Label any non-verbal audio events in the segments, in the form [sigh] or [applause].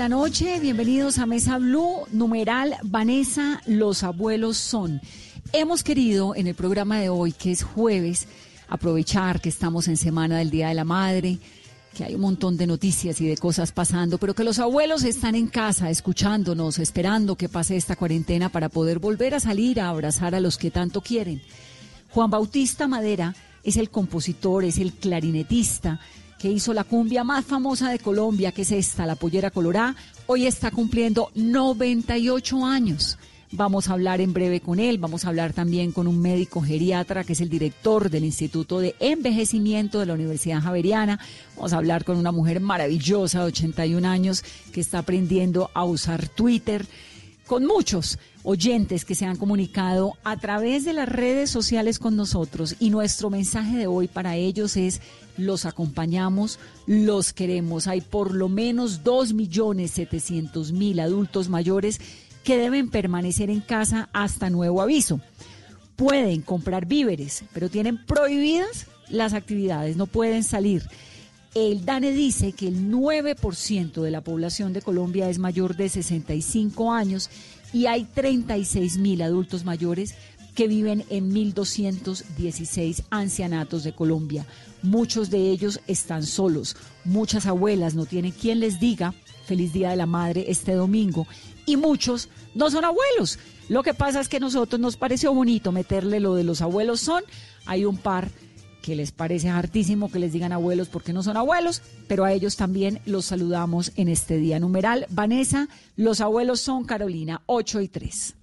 La noche. Bienvenidos a Mesa Blue, numeral Vanessa, los abuelos son. Hemos querido en el programa de hoy, que es jueves, aprovechar que estamos en Semana del Día de la Madre, que hay un montón de noticias y de cosas pasando, pero que los abuelos están en casa escuchándonos, esperando que pase esta cuarentena para poder volver a salir a abrazar a los que tanto quieren. Juan Bautista Madera es el compositor, es el clarinetista que hizo la cumbia más famosa de Colombia, que es esta, la Pollera Colorá, hoy está cumpliendo 98 años. Vamos a hablar en breve con él, vamos a hablar también con un médico geriatra que es el director del Instituto de Envejecimiento de la Universidad Javeriana. Vamos a hablar con una mujer maravillosa de 81 años que está aprendiendo a usar Twitter con muchos oyentes que se han comunicado a través de las redes sociales con nosotros y nuestro mensaje de hoy para ellos es los acompañamos, los queremos. Hay por lo menos 2.700.000 adultos mayores que deben permanecer en casa hasta nuevo aviso. Pueden comprar víveres, pero tienen prohibidas las actividades, no pueden salir. El DANE dice que el 9% de la población de Colombia es mayor de 65 años y hay 36 mil adultos mayores que viven en 1.216 ancianatos de Colombia. Muchos de ellos están solos. Muchas abuelas no tienen quien les diga feliz Día de la Madre este domingo y muchos no son abuelos. Lo que pasa es que a nosotros nos pareció bonito meterle lo de los abuelos son. Hay un par que les parece hartísimo que les digan abuelos porque no son abuelos, pero a ellos también los saludamos en este día numeral. Vanessa, los abuelos son Carolina, 8 y 3.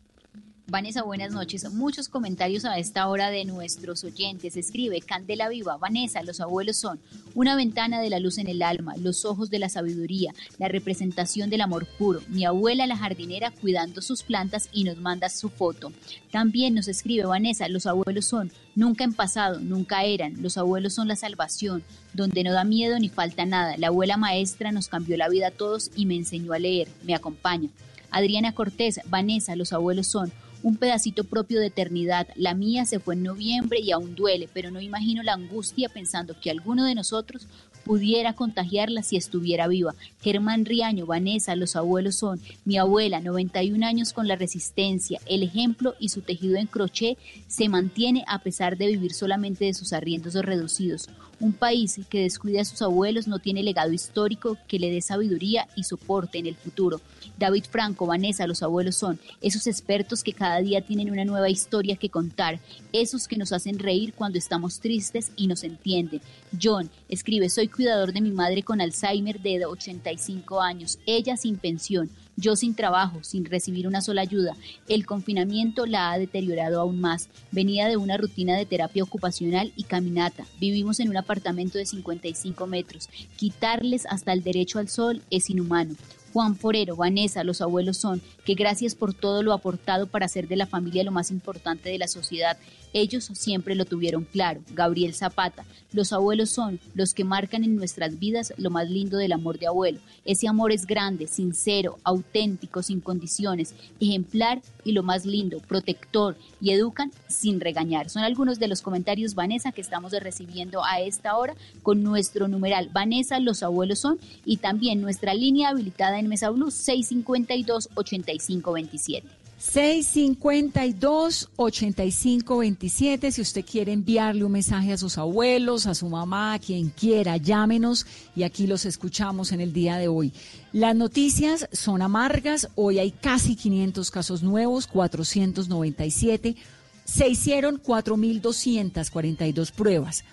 Vanessa, buenas noches. Muchos comentarios a esta hora de nuestros oyentes. Escribe Candela Viva. Vanessa, los abuelos son una ventana de la luz en el alma, los ojos de la sabiduría, la representación del amor puro. Mi abuela, la jardinera, cuidando sus plantas y nos manda su foto. También nos escribe Vanessa, los abuelos son nunca en pasado, nunca eran. Los abuelos son la salvación, donde no da miedo ni falta nada. La abuela maestra nos cambió la vida a todos y me enseñó a leer. Me acompaña. Adriana Cortés, Vanessa, los abuelos son un pedacito propio de eternidad. La mía se fue en noviembre y aún duele, pero no imagino la angustia pensando que alguno de nosotros pudiera contagiarla si estuviera viva. Germán Riaño, Vanessa, los abuelos son mi abuela, 91 años con la resistencia, el ejemplo y su tejido en crochet se mantiene a pesar de vivir solamente de sus arriendos reducidos. Un país que descuida a sus abuelos no tiene legado histórico que le dé sabiduría y soporte en el futuro. David Franco, Vanessa, los abuelos son esos expertos que cada día tienen una nueva historia que contar, esos que nos hacen reír cuando estamos tristes y nos entienden. John escribe, soy cuidador de mi madre con Alzheimer de 85 años, ella sin pensión. Yo sin trabajo, sin recibir una sola ayuda. El confinamiento la ha deteriorado aún más. Venía de una rutina de terapia ocupacional y caminata. Vivimos en un apartamento de 55 metros. Quitarles hasta el derecho al sol es inhumano. Juan Forero, Vanessa, los abuelos son, que gracias por todo lo aportado para hacer de la familia lo más importante de la sociedad. Ellos siempre lo tuvieron claro. Gabriel Zapata, los abuelos son los que marcan en nuestras vidas lo más lindo del amor de abuelo. Ese amor es grande, sincero, auténtico, sin condiciones, ejemplar y lo más lindo, protector y educan sin regañar. Son algunos de los comentarios, Vanessa, que estamos recibiendo a esta hora con nuestro numeral Vanessa, los abuelos son y también nuestra línea habilitada en Mesa Blue 652 8527. 652-8527. Si usted quiere enviarle un mensaje a sus abuelos, a su mamá, a quien quiera, llámenos y aquí los escuchamos en el día de hoy. Las noticias son amargas. Hoy hay casi 500 casos nuevos, 497. Se hicieron 4.242 pruebas.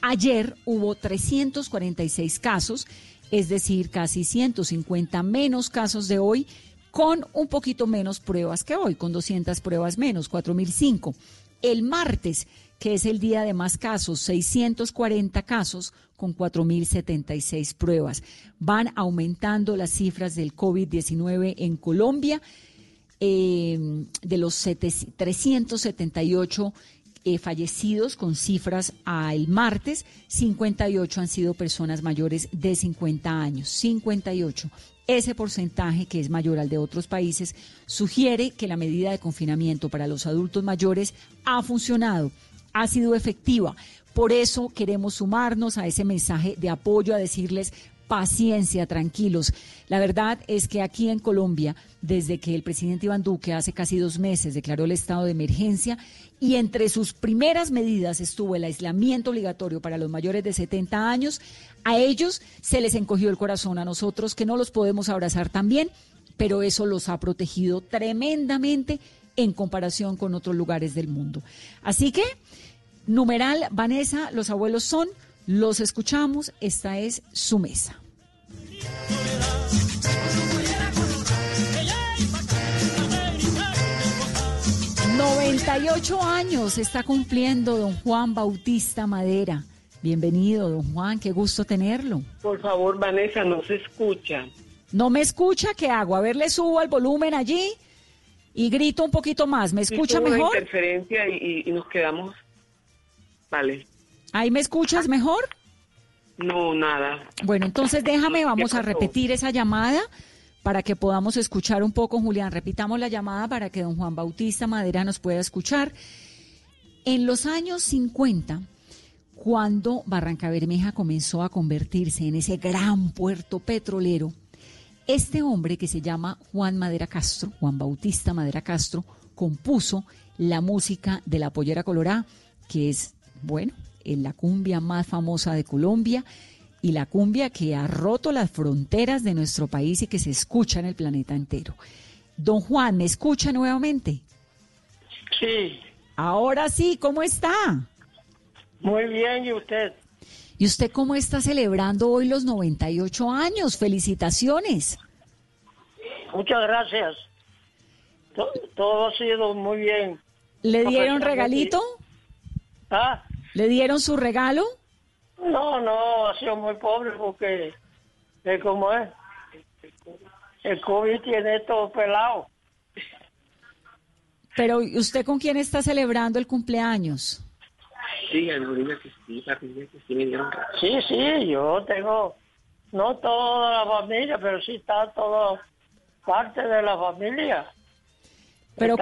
Ayer hubo 346 casos, es decir, casi 150 menos casos de hoy con un poquito menos pruebas que hoy, con 200 pruebas menos, 4.005. El martes, que es el día de más casos, 640 casos con 4.076 pruebas. Van aumentando las cifras del COVID-19 en Colombia. Eh, de los 378 eh, fallecidos con cifras al martes, 58 han sido personas mayores de 50 años, 58 ese porcentaje, que es mayor al de otros países, sugiere que la medida de confinamiento para los adultos mayores ha funcionado, ha sido efectiva. Por eso queremos sumarnos a ese mensaje de apoyo, a decirles paciencia, tranquilos. La verdad es que aquí en Colombia, desde que el presidente Iván Duque hace casi dos meses declaró el estado de emergencia y entre sus primeras medidas estuvo el aislamiento obligatorio para los mayores de 70 años, a ellos se les encogió el corazón, a nosotros que no los podemos abrazar también, pero eso los ha protegido tremendamente en comparación con otros lugares del mundo. Así que, numeral, Vanessa, los abuelos son, los escuchamos, esta es su mesa. 98 años está cumpliendo don Juan Bautista Madera. Bienvenido, don Juan, qué gusto tenerlo. Por favor, Vanessa, no se escucha. ¿No me escucha? ¿Qué hago? A ver, le subo al volumen allí y grito un poquito más. ¿Me escucha mejor? Una interferencia y, y nos quedamos. Vale. ¿Ahí me escuchas mejor? No, nada. Bueno, entonces déjame, vamos a repetir esa llamada para que podamos escuchar un poco, Julián. Repitamos la llamada para que don Juan Bautista Madera nos pueda escuchar. En los años 50, cuando Barranca Bermeja comenzó a convertirse en ese gran puerto petrolero, este hombre que se llama Juan Madera Castro, Juan Bautista Madera Castro, compuso la música de la Pollera Colorá, que es, bueno, en la cumbia más famosa de Colombia y la cumbia que ha roto las fronteras de nuestro país y que se escucha en el planeta entero. Don Juan, ¿me escucha nuevamente? Sí. Ahora sí, ¿cómo está? Muy bien, ¿y usted? ¿Y usted cómo está celebrando hoy los 98 años? Felicitaciones. Muchas gracias. Todo, ha sido muy bien. ¿Le dieron regalito? ¿Ah? ¿Le dieron su regalo? No, no, ha sido muy pobre porque es como es. El COVID tiene todo pelado. Pero ¿usted con quién está celebrando el cumpleaños? Sí, sí, sí, yo tengo, no toda la familia, pero sí está todo parte de la familia. Pero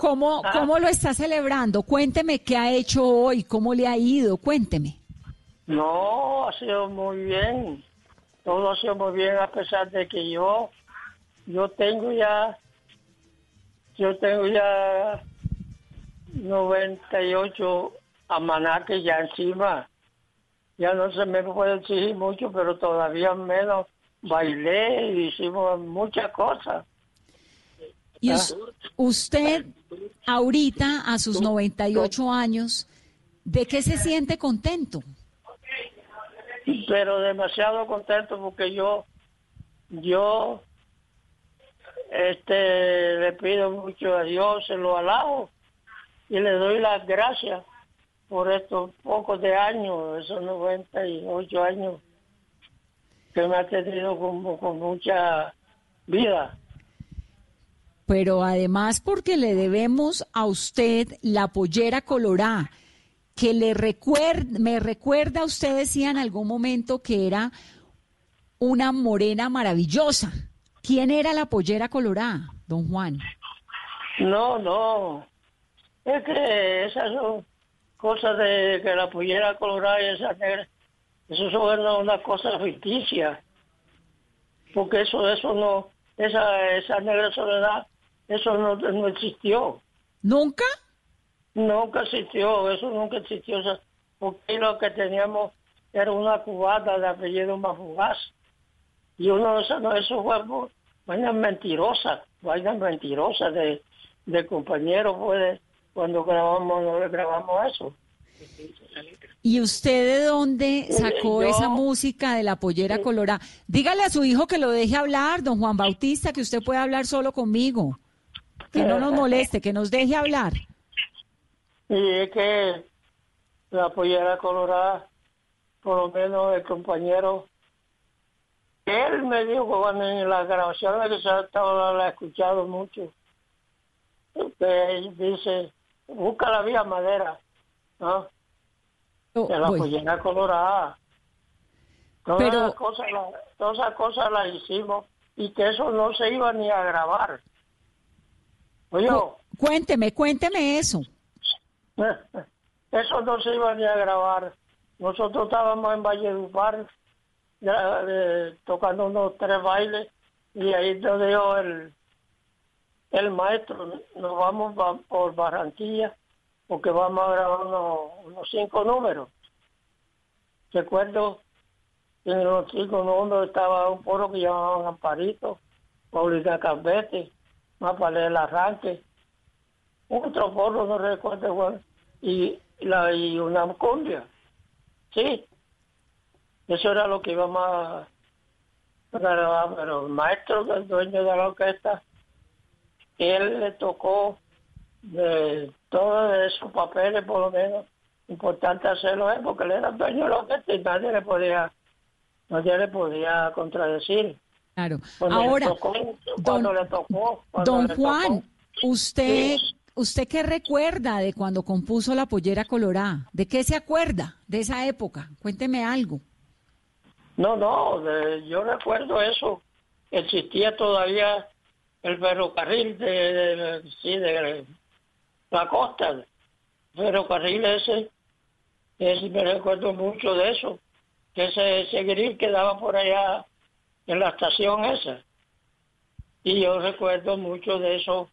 ¿cómo, ah. ¿cómo lo está celebrando? Cuénteme qué ha hecho hoy, cómo le ha ido, cuénteme. No, ha sido muy bien. Todo ha sido muy bien a pesar de que yo, yo tengo ya, yo tengo ya 98 amanaques ya encima. Ya no se me puede exigir mucho, pero todavía menos bailé y hicimos muchas cosas. Y usted, ahorita, a sus 98 años, ¿de qué se siente contento? Pero demasiado contento porque yo, yo, este, le pido mucho a Dios, se lo alabo y le doy las gracias por estos pocos de años, esos 98 años que me ha tenido con, con mucha vida pero además porque le debemos a usted la pollera colorá, que le recuerda, me recuerda, usted decía en algún momento que era una morena maravillosa. ¿Quién era la pollera colorá, don Juan? No, no. Es que esas son cosas de que la pollera colorá y esa negra, eso son una cosa ficticia. Porque eso, eso no, esa, esa negra soledad eso no, no existió. ¿Nunca? Nunca existió, eso nunca existió. O sea, porque lo que teníamos era una cubata de apellido Mafugaz. Y uno de esos, no, eso fue vainas mentirosas, vainas mentirosas de, de compañeros, pues, cuando grabamos, grabamos eso. ¿Y usted de dónde sacó Yo- esa música de la pollera colorada? Dígale a su hijo que lo deje hablar, don Juan Bautista, que usted puede hablar solo conmigo. Que no nos moleste, que nos deje hablar. Y es que la pollera colorada, por lo menos el compañero, él me dijo cuando en las grabaciones que se ha estado, la he escuchado mucho, que él dice, busca la vía madera, ¿no? Oh, De la voy. pollera colorada. Todas Pero- esas cosas, la- todas esas cosas las hicimos y que eso no se iba ni a grabar. Oye, Cu- Cuénteme, cuénteme eso. [laughs] Eso no se iba ni a grabar. Nosotros estábamos en Valledupar ya, eh, tocando unos tres bailes y ahí nos dijo el, el maestro, nos vamos por Barranquilla porque vamos a grabar unos, unos cinco números. Recuerdo que en los cinco números estaba un poro que llamaban Amparito, Paulina Cambete, más para el arranque, otro porro, no recuerdo cuál, y, la, y una cumbia. Sí, eso era lo que íbamos a grabar, pero el maestro, el dueño de la orquesta, él le tocó de todos esos papeles, por lo menos, importante hacerlo es porque él era el dueño de la orquesta y nadie le podía, nadie le podía contradecir. Claro. Cuando le Ahora, tocó, cuando don, le tocó, cuando don le Juan, tocó. usted, Sí. ¿usted qué recuerda de cuando compuso la pollera colorada? ¿De qué se acuerda de esa época? Cuénteme algo. No, no, de- yo recuerdo eso. Existía todavía el ferrocarril de, de- sí, de la costa. El ferrocarril ese, ese, me recuerdo mucho de eso. Que ese, ese grill quedaba por allá en la estación esa. Y yo recuerdo mucho de eso,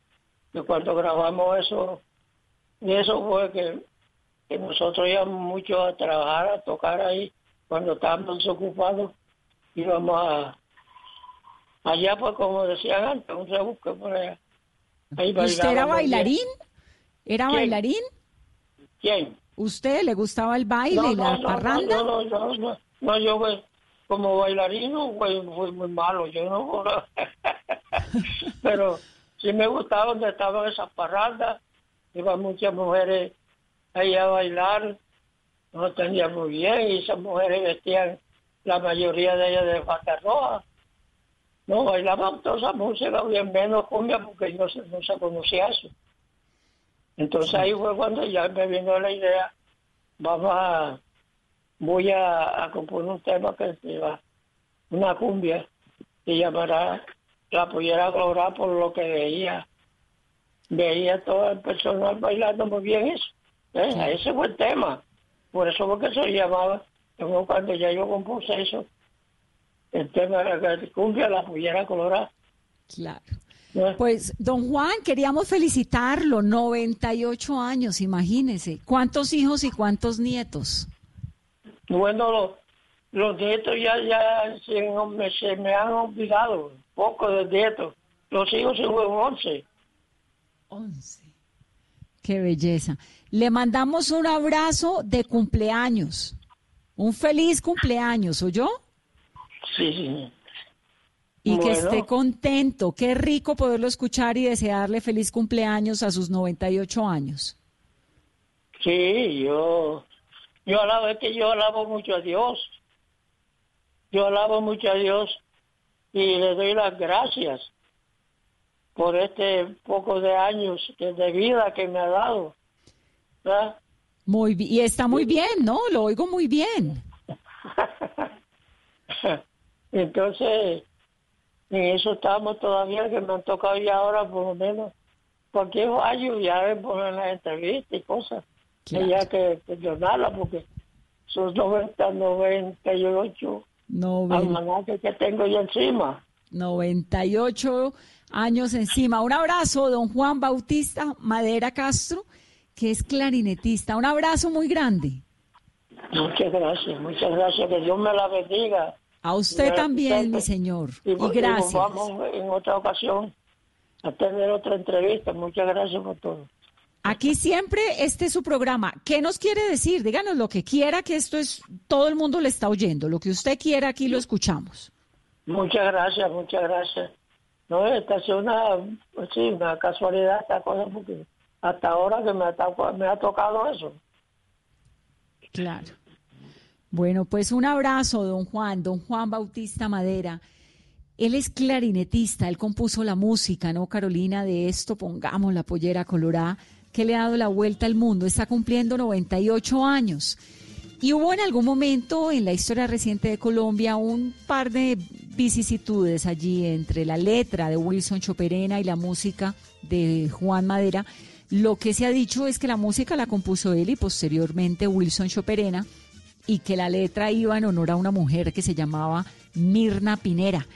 que cuando grabamos eso, y eso fue que, que nosotros íbamos mucho a trabajar, a tocar ahí, cuando estábamos desocupados, íbamos a, allá pues como decían antes, un rebusque por allá. Ahí ¿Usted era bien. bailarín? ¿Era ¿Quién? bailarín? ¿Quién? ¿Usted le gustaba el baile y la parranda? No, no, no, no, no, yo como bailarino fui, fui muy malo, yo no. [laughs] Pero sí me gustaba donde estaban esas parrandas, iban muchas mujeres ahí a bailar, no entendían muy bien, y esas mujeres vestían, la mayoría de ellas de falda roja. No, bailaban toda esa música, bien menos cumbia, porque no se, no se conocía eso. Entonces ahí fue cuando ya me vino la idea, vamos a, voy a, a componer un tema que se va, una cumbia, que llamará La Pollera Colorada por lo que veía, veía todo el personal bailando muy bien eso. ¿eh? Ese fue el tema, por eso fue que se llamaba, cuando ya yo compuse eso, el tema de la cumbia, La Pollera Colorada. Claro. ¿no? Pues, don Juan, queríamos felicitarlo, 98 años, imagínese. ¿Cuántos hijos y cuántos nietos? Bueno, los, los nietos ya, ya se, me, se me han olvidado, poco de nietos. Los hijos se fueron 11. 11. Qué belleza. Le mandamos un abrazo de cumpleaños. Un feliz cumpleaños, ¿oyó? Sí, sí. Y que esté contento. Qué rico poderlo escuchar y desearle feliz cumpleaños a sus 98 años. Sí, yo, yo alabo, es que yo alabo mucho a Dios. Yo alabo mucho a Dios y le doy las gracias por este poco de años de vida que me ha dado. ¿verdad? Muy y está muy bien, ¿no? Lo oigo muy bien. [laughs] Entonces, en eso estamos todavía, que me han tocado ya ahora por lo menos cualquier fallo, ya poner las entrevistas y cosas. Claro. Y que perdonarla porque son 90, 98 Noven- almanaques que tengo yo encima. 98 años encima. Un abrazo, don Juan Bautista Madera Castro, que es clarinetista. Un abrazo muy grande. Muchas gracias, muchas gracias. Que Dios me la bendiga. A usted también, mi señor. Y, gracias. vamos en otra ocasión a tener otra entrevista. Muchas gracias por todo. Aquí siempre este es su programa. ¿Qué nos quiere decir? Díganos lo que quiera, que esto es, todo el mundo le está oyendo. Lo que usted quiera, aquí lo escuchamos. Muchas gracias, muchas gracias. No, esta es una, pues sí, una casualidad esta cosa, porque hasta ahora que me ha, me ha tocado eso. Claro. Bueno, pues un abrazo, don Juan, don Juan Bautista Madera. Él es clarinetista, él compuso la música, ¿no, Carolina? De esto, pongamos la pollera colorada, que le ha dado la vuelta al mundo. Está cumpliendo 98 años. Y hubo en algún momento en la historia reciente de Colombia un par de vicisitudes allí entre la letra de Wilson Choperena y la música de Juan Madera. Lo que se ha dicho es que la música la compuso él y posteriormente Wilson Choperena y que la letra iba en honor a una mujer que se llamaba Mirna Pinera.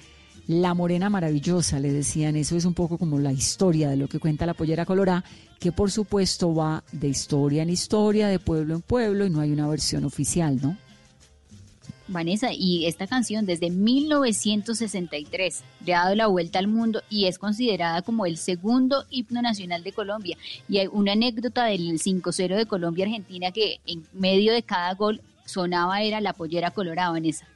La morena maravillosa, le decían, eso es un poco como la historia de lo que cuenta la pollera colorá, que por supuesto va de historia en historia, de pueblo en pueblo, y no hay una versión oficial, ¿no? Vanessa, y esta canción desde 1963 le ha dado la vuelta al mundo y es considerada como el segundo himno nacional de Colombia. Y hay una anécdota del 5-0 de Colombia-Argentina que en medio de cada gol sonaba era la pollera colorada, Vanessa.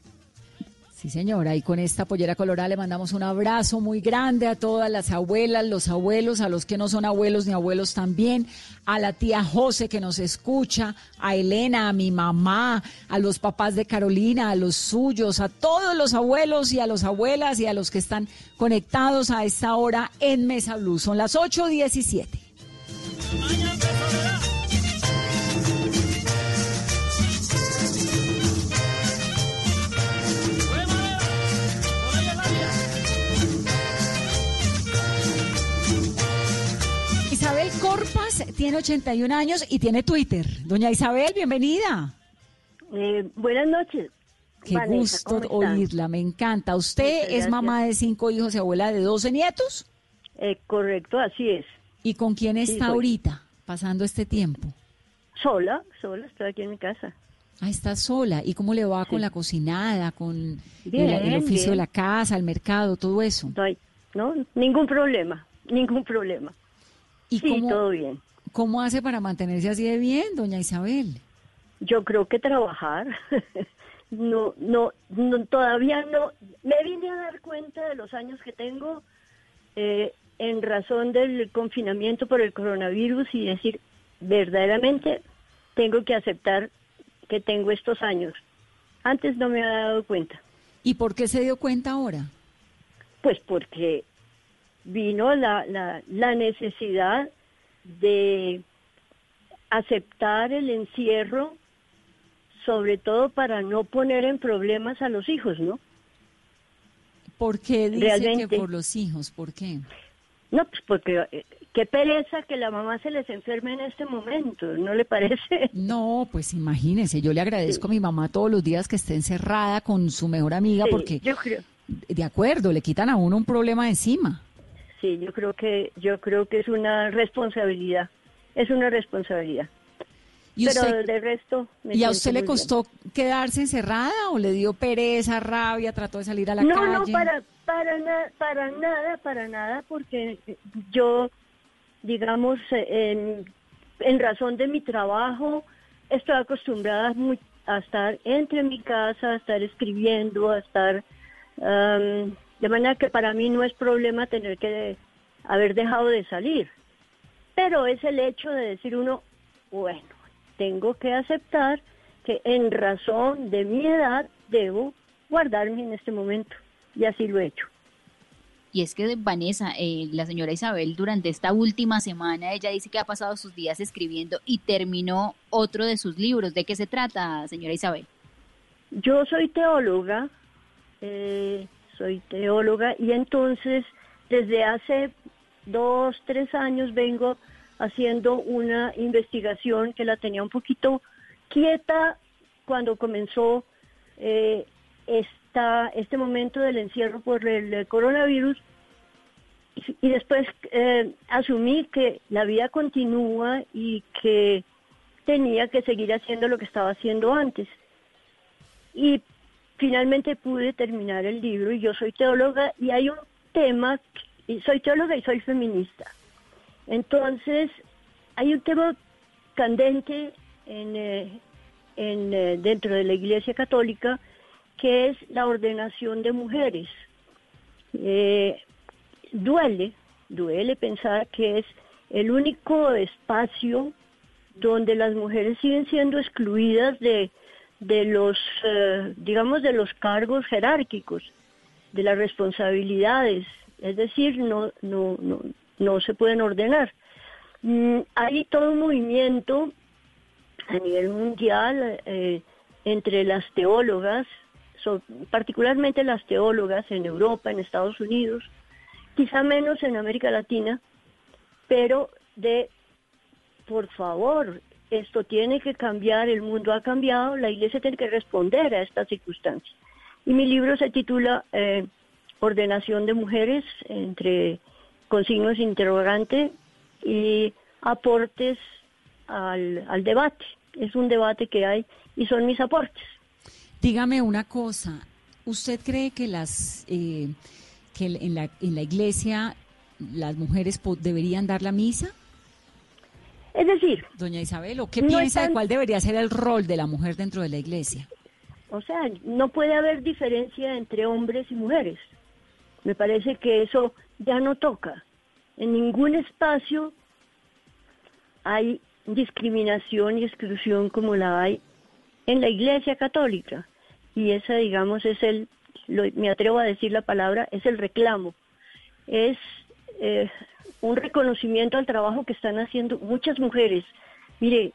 Sí, señora, y con esta pollera colorada le mandamos un abrazo muy grande a todas las abuelas, los abuelos, a los que no son abuelos ni abuelos también, a la tía José que nos escucha, a Elena, a mi mamá, a los papás de Carolina, a los suyos, a todos los abuelos y a las abuelas y a los que están conectados a esta hora en Mesa Blue. Son las 8.17. Corpas tiene 81 años y tiene Twitter. Doña Isabel, bienvenida. Eh, buenas noches. Qué gusto oírla, me encanta. ¿Usted es mamá de cinco hijos y abuela de 12 nietos? Eh, correcto, así es. ¿Y con quién está ahorita pasando este tiempo? Sola, sola, estoy aquí en mi casa. Ah, está sola. ¿Y cómo le va con la cocinada, con el, oficio de la casa, el mercado, todo eso? no, ningún problema, ningún problema. ¿Y sí, todo bien. ¿Cómo hace para mantenerse así de bien, doña Isabel? Yo creo que trabajar. [laughs] no, no, todavía no. Me vine a dar cuenta de los años que tengo eh, en razón del confinamiento por el coronavirus y decir, verdaderamente tengo que aceptar que tengo estos años. Antes no me había dado cuenta. ¿Y por qué se dio cuenta ahora? Pues porque vino la, la, la necesidad de aceptar el encierro, sobre todo para no poner en problemas a los hijos, ¿no? ¿Por qué dice que por los hijos? ¿Por qué? No, pues porque eh, qué pereza que la mamá se les enferme en este momento, ¿no le parece? No, pues imagínese, yo le agradezco a mi mamá todos los días que esté encerrada con su mejor amiga porque, yo creo. de acuerdo, le quitan a uno un problema encima sí, yo creo que yo creo que es una responsabilidad, es una responsabilidad. ¿Y Pero de resto. ¿Y a usted le costó quedarse encerrada o le dio pereza, rabia, trató de salir a la calle? No, no, para, para, para nada, para nada, porque yo, digamos, en, en razón de mi trabajo, estoy acostumbrada a estar entre mi casa, a estar escribiendo, a estar. De manera que para mí no es problema tener que haber dejado de salir. Pero es el hecho de decir uno, bueno, tengo que aceptar que en razón de mi edad debo guardarme en este momento. Y así lo he hecho. Y es que Vanessa, eh, la señora Isabel, durante esta última semana, ella dice que ha pasado sus días escribiendo y terminó otro de sus libros. ¿De qué se trata, señora Isabel? Yo soy teóloga, eh, soy teóloga y entonces desde hace dos, tres años vengo haciendo una investigación que la tenía un poquito quieta cuando comenzó eh, esta, este momento del encierro por el coronavirus y después eh, asumí que la vida continúa y que tenía que seguir haciendo lo que estaba haciendo antes. Y finalmente pude terminar el libro y yo soy teóloga y hay un tema, y soy teóloga y soy feminista. Entonces, hay un tema candente en, eh, en, eh, dentro de la Iglesia Católica que es la ordenación de mujeres. Eh, duele, duele pensar que es el único espacio donde las mujeres siguen siendo excluidas de, de los, eh, digamos, de los cargos jerárquicos, de las responsabilidades, es decir, no, no, no, no se pueden ordenar. Mm, hay todo un movimiento a nivel mundial eh, entre las teólogas, particularmente las teólogas en Europa, en Estados Unidos, quizá menos en América Latina, pero de, por favor, esto tiene que cambiar, el mundo ha cambiado, la iglesia tiene que responder a estas circunstancias. Y mi libro se titula eh, Ordenación de Mujeres, entre consignos interrogante y aportes al, debate. Es un debate que hay y son mis aportes. Dígame una cosa, ¿usted cree que las eh, que en la iglesia las mujeres deberían dar la misa? Es decir, doña Isabel, ¿qué piensa de cuál debería ser el rol de la mujer dentro de la iglesia? O sea, no puede haber diferencia entre hombres y mujeres. Me parece que eso ya no toca. En ningún espacio hay discriminación y exclusión como la hay en la Iglesia Católica. Y esa, digamos, es el, me atrevo a decir la palabra, es el reclamo. Es eh, un reconocimiento al trabajo que están haciendo muchas mujeres. Mire,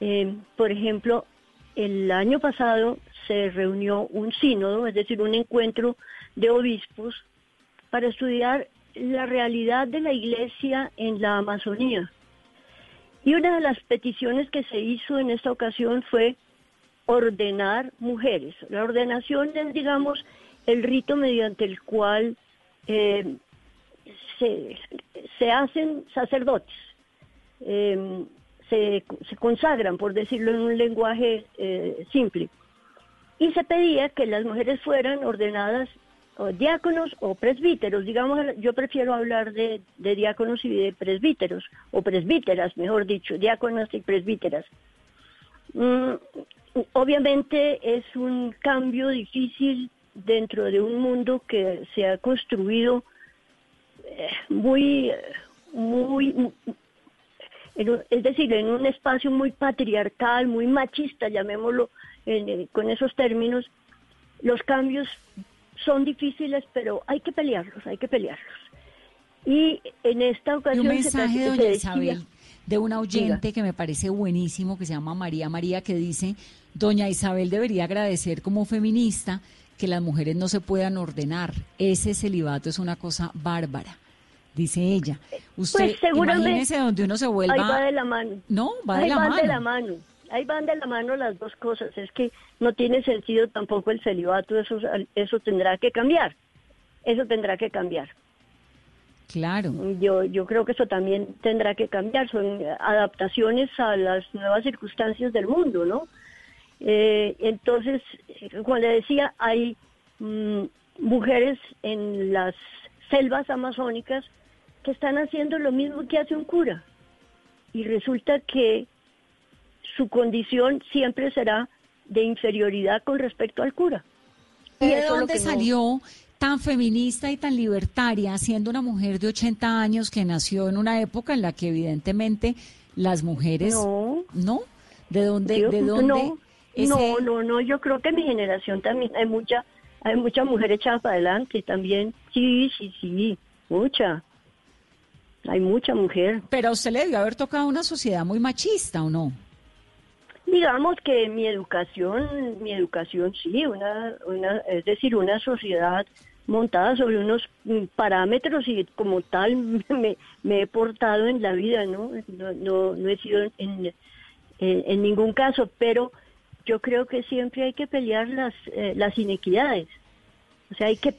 eh, por ejemplo, el año pasado se reunió un sínodo, es decir, un encuentro de obispos para estudiar la realidad de la iglesia en la Amazonía. Y una de las peticiones que se hizo en esta ocasión fue ordenar mujeres. La ordenación es, digamos, el rito mediante el cual eh, se, hacen sacerdotes, em, se, consagran, por decirlo en un lenguaje eh, simple. Y se pedía que las mujeres fueran ordenadas diáconos o presbíteros. Digamos, yo prefiero hablar de, diáconos y de presbíteros, o presbíteras, mejor dicho, diáconas y presbíteras. Mm, obviamente es un cambio difícil dentro de un mundo que se ha construido muy, muy, es decir, en un espacio muy patriarcal, muy machista, llamémoslo eh, con esos términos, los cambios son difíciles, pero hay que pelearlos, hay que pelearlos. Y en esta ocasión... un mensaje, de doña Isabel, de una oyente que me parece buenísimo, que se llama María María, que dice, doña Isabel debería agradecer como feminista que las mujeres no se puedan ordenar. Ese celibato es una cosa bárbara, dice ella. Usted, pues imagínese donde uno se vuelva... Ahí va de la mano. No, va de la van mano. de la mano. Ahí van de la mano las dos cosas. Es que no tiene sentido tampoco el celibato, eso, eso tendrá que cambiar. Eso tendrá que cambiar. Claro. Yo, yo creo que eso también tendrá que cambiar. Son adaptaciones a las nuevas circunstancias del mundo, ¿no? Eh, entonces, como le decía, hay mm, mujeres en las selvas amazónicas que están haciendo lo mismo que hace un cura. Y resulta que su condición siempre será de inferioridad con respecto al cura. ¿Y ¿De dónde salió tan feminista y tan libertaria, siendo una mujer de 80 años que nació en una época en la que evidentemente las mujeres... No. ¿No? ¿De dónde? ¿De dónde no, no, no, yo creo que en mi generación también hay mucha, hay mucha mujer echada para adelante también. Sí, sí, sí, mucha. Hay mucha mujer. Pero a usted le debió haber tocado una sociedad muy machista, ¿o no? Digamos que mi educación, mi educación sí, una, una, es decir, una sociedad montada sobre unos parámetros y como tal [laughs] me, me he portado en la vida, ¿no? No, no, no he sido en, en ningún caso, pero yo creo que siempre hay que pelear las, eh, las inequidades. O sea, hay que,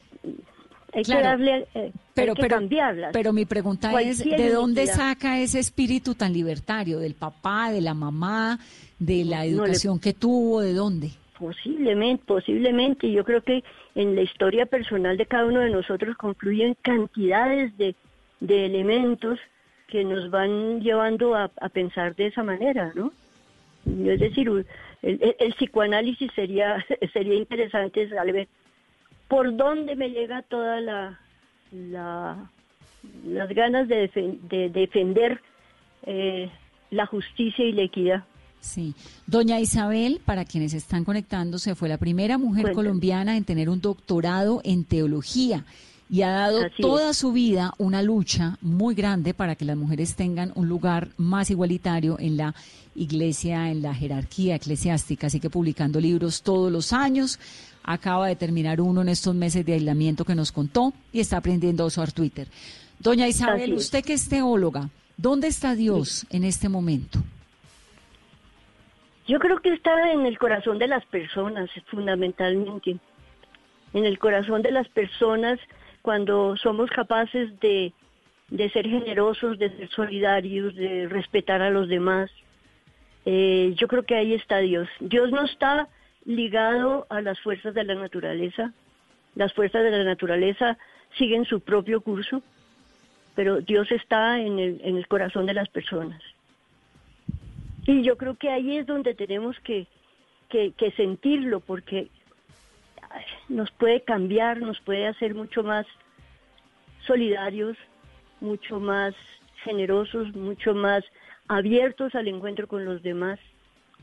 hay que darle, eh, pero, hay que pero, cambiarlas. pero mi pregunta es, ¿de dónde saca ese espíritu tan libertario? ¿Del papá, de la mamá, de la No le- educación que tuvo? ¿De dónde? Posiblemente, posiblemente. Yo creo que en la historia personal de cada uno de nosotros confluyen cantidades de, de elementos que nos van llevando a, a pensar de esa manera, ¿no? Es decir, el, el- el psicoanálisis sería, [laughs] sería interesante saber por dónde me llega toda la, la las ganas de, defen- de defender eh, la justicia y la equidad. Sí. Doña Isabel, para quienes están conectándose, fue la primera mujer Cuéntame. colombiana en tener un doctorado en teología y ha dado Así toda su vida una lucha muy grande para que las mujeres tengan un lugar más igualitario en la iglesia, en la jerarquía eclesiástica. Así que publicando libros todos los años. Acaba de terminar uno en estos meses de aislamiento que nos contó y está aprendiendo a usar Twitter. Doña Isabel, es. usted que es teóloga, ¿dónde está Dios en este momento? Yo creo que está en el corazón de las personas, fundamentalmente. En el corazón de las personas cuando somos capaces de, de ser generosos, de ser solidarios, de respetar a los demás. Eh, yo creo que ahí está Dios. Dios no está ligado a las fuerzas de la naturaleza. Las fuerzas de la naturaleza siguen su propio curso, pero Dios está en el, corazón de las personas. Y yo creo que ahí es donde tenemos que, que, sentirlo, porque nos puede cambiar, nos puede hacer mucho más solidarios, mucho más generosos, mucho más abiertos al encuentro con los demás.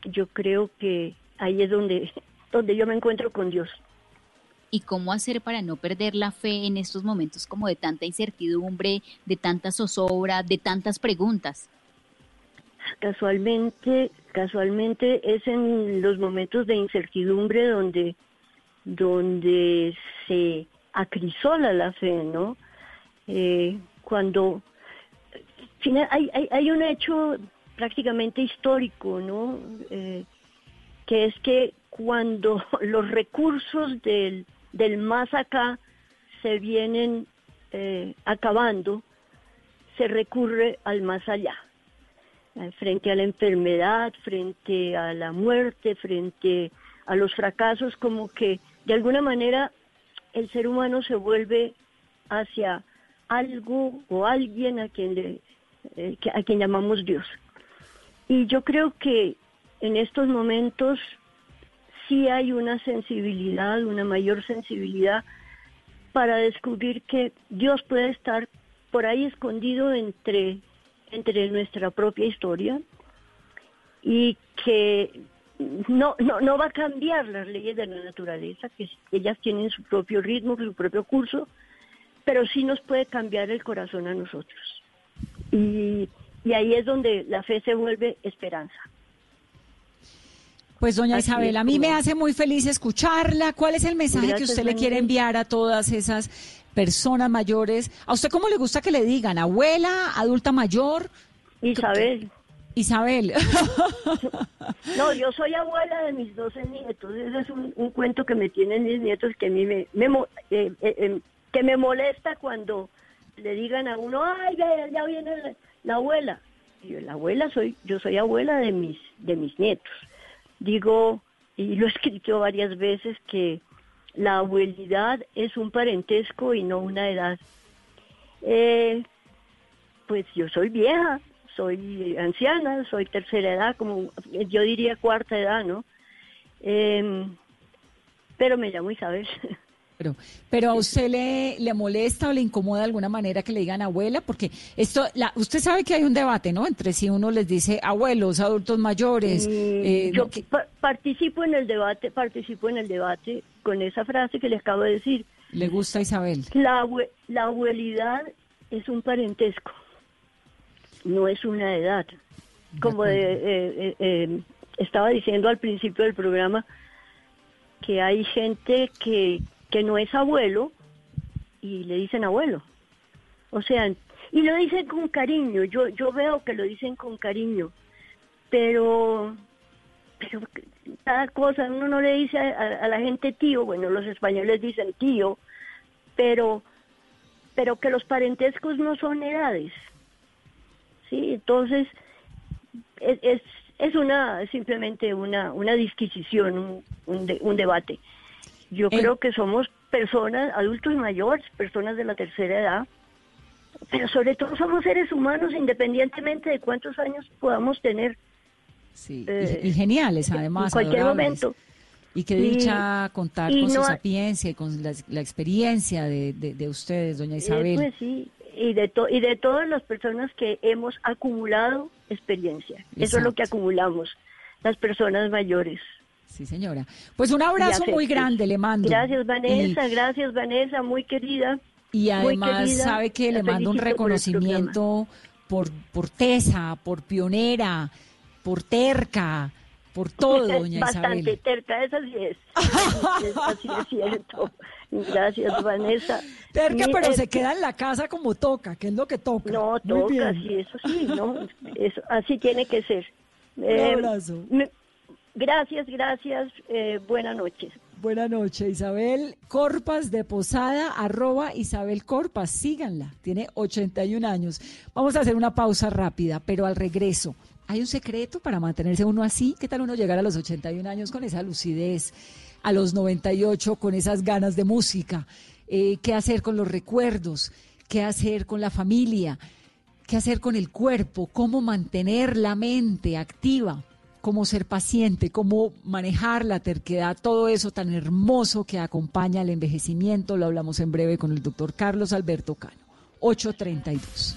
Yo creo que ahí es donde, [laughs] donde yo me encuentro con Dios. ¿Y cómo hacer para no perder la fe en estos momentos como de tanta incertidumbre, de tanta zozobra, de tantas preguntas? Casualmente, casualmente es en los momentos de incertidumbre donde, donde se acrisola la fe, ¿no? Eh, cuando hay, hay, hay un hecho prácticamente histórico, ¿no? Eh, que es que cuando [laughs] los recursos del, del más acá se vienen eh, acabando, se recurre al más allá eh, frente a la enfermedad, frente a la muerte, frente a los fracasos, como que de alguna manera el ser humano se vuelve hacia algo o alguien a quien eh, a quien llamamos Dios. Y yo creo que en estos momentos sí hay una sensibilidad, una mayor sensibilidad para descubrir que Dios puede estar por ahí escondido entre, entre nuestra propia historia y que no, no, no va a cambiar las leyes de la naturaleza, que ellas tienen su propio ritmo, su propio curso, pero sí nos puede cambiar el corazón a nosotros. Y, y ahí es donde la fe se vuelve esperanza. Pues doña Así Isabel, a mí me hace muy feliz escucharla. ¿Cuál es el mensaje que usted le quiere enviar a todas esas personas mayores? ¿A usted cómo le gusta que le digan? ¿Abuela, adulta mayor? Isabel, Isabel. [laughs] no, yo soy abuela de mis 12 nietos. Ese es un, cuento que me tienen mis nietos que a mí me, eh, eh, eh, que me molesta cuando le digan a uno, ay, ya, viene la, la abuela. Yo, la abuela soy, yo soy abuela de mis, de mis nietos. Digo, y lo he escrito varias veces, que la abuelidad es un parentesco y no una edad. Eh, pues yo soy vieja, soy anciana, soy tercera edad, como yo diría cuarta edad, ¿no? Eh, pero me llamo Isabel. [laughs] Pero, pero a usted le, le molesta o le incomoda de alguna manera que le digan abuela, porque esto, la, usted sabe que hay un debate, ¿no? Entre si uno les dice abuelos, adultos mayores. Mm, eh, yo que- pa- participo en el debate, participo en el debate con esa frase que le acabo de decir. le gusta Isabel. La, abue- la abuelidad es un parentesco, no es una edad. Como de- eh, eh, eh, estaba diciendo al principio del programa, que hay gente que, que no es abuelo y le dicen abuelo. O sea, y lo dicen con cariño, yo, yo veo que lo dicen con cariño, pero, pero cada cosa, uno no le dice a, a- a la gente tío, bueno, los españoles dicen tío, pero pero que los parentescos no son edades. Sí, entonces es, es, una simplemente una, una disquisición, un, un, de- un debate. Yo Eh. creo que somos personas, adultos mayores, personas de la tercera edad, pero sobre todo somos seres humanos independientemente de cuántos años podamos tener Sí, y- Eh, y, geniales además. en cualquier adorables. momento. Y qué Y- dicha contar y con su no- sapiencia y con la, la experiencia de, de- de ustedes, doña Eh, Isabel. pues sí, y de, to- y de todas las personas que hemos acumulado experiencia. Eso es lo que acumulamos, las personas mayores. Sí, señora. Pues un abrazo muy grande le mando. Gracias, Vanessa, Y- gracias, Vanessa, muy querida. Y, además querida, sabe que le mando un el reconocimiento por, por tesa, por pionera, por terca, por todo, [laughs] doña Bastante Isabel. terca, sí [laughs] es. Así es, así es cierto. Gracias, Vanessa. [laughs] Terca, pero se queda en la casa como toca, que es lo que toca. No, Muy toca, bien. sí, eso sí, ¿no? Eso, así tiene que ser. Un Eh, abrazo. me- gracias, gracias. Eh, buenas noches. Buenas noches, Isabel Corpas de Posada, arroba Isabel Corpas, síganla, tiene 81 años. Vamos a hacer una pausa rápida, pero al regreso, ¿hay un secreto para mantenerse uno así? ¿Qué tal uno llegar a los 81 años con esa lucidez, a los 98 con esas ganas de música? Eh, ¿Qué hacer con los recuerdos? ¿Qué hacer con la familia? ¿Qué hacer con el cuerpo? ¿Cómo mantener la mente activa? ¿Cómo ser paciente? ¿Cómo manejar la terquedad? Todo eso tan hermoso que acompaña al envejecimiento. Lo hablamos en breve con el doctor Carlos Alberto Cano. 832.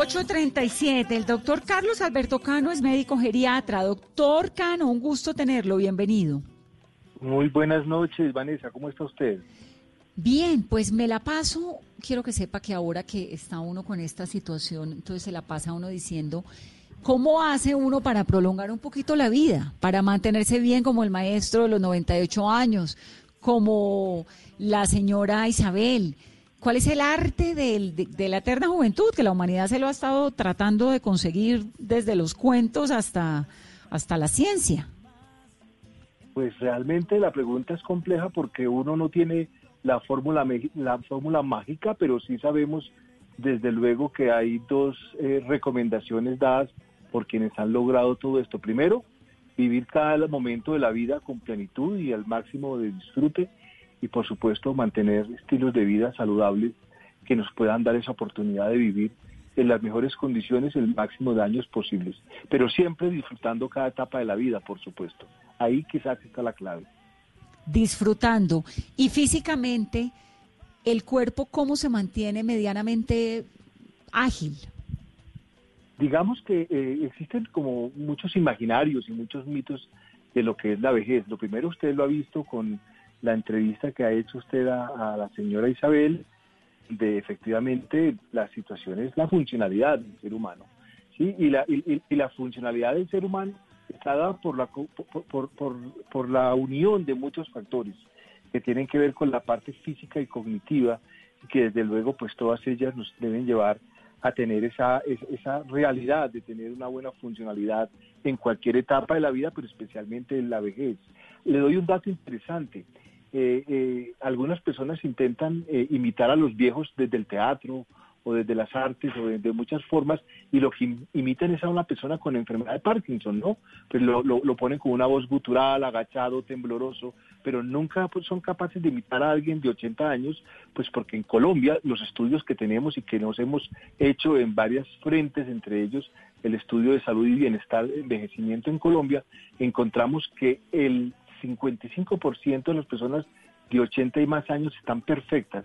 837. El doctor Carlos Alberto Cano es médico geriatra. Doctor Cano, un gusto tenerlo. Bienvenido. Muy buenas noches, Vanessa, ¿cómo está usted? Bien, pues me la paso. Quiero que sepa que ahora que está uno con esta situación, entonces se la pasa uno diciendo, ¿cómo hace uno para prolongar un poquito la vida? Para mantenerse bien como el maestro de los 98 años, como la señora Isabel. ¿Cuál es el arte del- de, de la eterna juventud que la humanidad se lo ha estado tratando de conseguir desde los cuentos hasta, hasta la ciencia? Pues realmente la pregunta es compleja porque uno no tiene la fórmula la fórmula mágica, pero sí sabemos desde luego que hay dos eh, recomendaciones dadas por quienes han logrado todo esto. Primero, vivir cada momento de la vida con plenitud y al máximo de disfrute y por supuesto mantener estilos de vida saludables que nos puedan dar esa oportunidad de vivir en las mejores condiciones el máximo de años posibles, pero siempre disfrutando cada etapa de la vida, por supuesto. Ahí quizás está la clave. disfrutando. Y físicamente, el cuerpo, ¿cómo se mantiene medianamente ágil? Digamos que eh, existen como muchos imaginarios y muchos mitos de lo que es la vejez. Lo primero usted lo ha visto con la entrevista que ha hecho usted a, a la señora Isabel, de efectivamente la situación es la funcionalidad del ser humano. ¿sí? Y, la, y, y- la funcionalidad del ser humano está dada por la, por, por, por, por la unión de muchos factores que tienen que ver con la parte física y cognitiva, y que desde luego pues todas ellas nos deben llevar a tener esa, es- esa realidad de tener una buena funcionalidad en cualquier etapa de la vida, pero especialmente en la vejez. Le doy un dato interesante. Eh, eh, algunas personas intentan eh, imitar a los viejos desde el teatro o desde las artes o de, muchas formas y lo que imitan es a una persona con enfermedad de Parkinson, ¿no? Pues lo, lo, ponen con una voz gutural, agachado, tembloroso, pero nunca pues, son capaces de imitar a alguien de 80 años, pues porque en Colombia los estudios que tenemos y que nos hemos hecho en varias frentes, entre ellos el estudio de salud y bienestar, envejecimiento en Colombia, encontramos que el 55% de las personas de 80 y más años están perfectas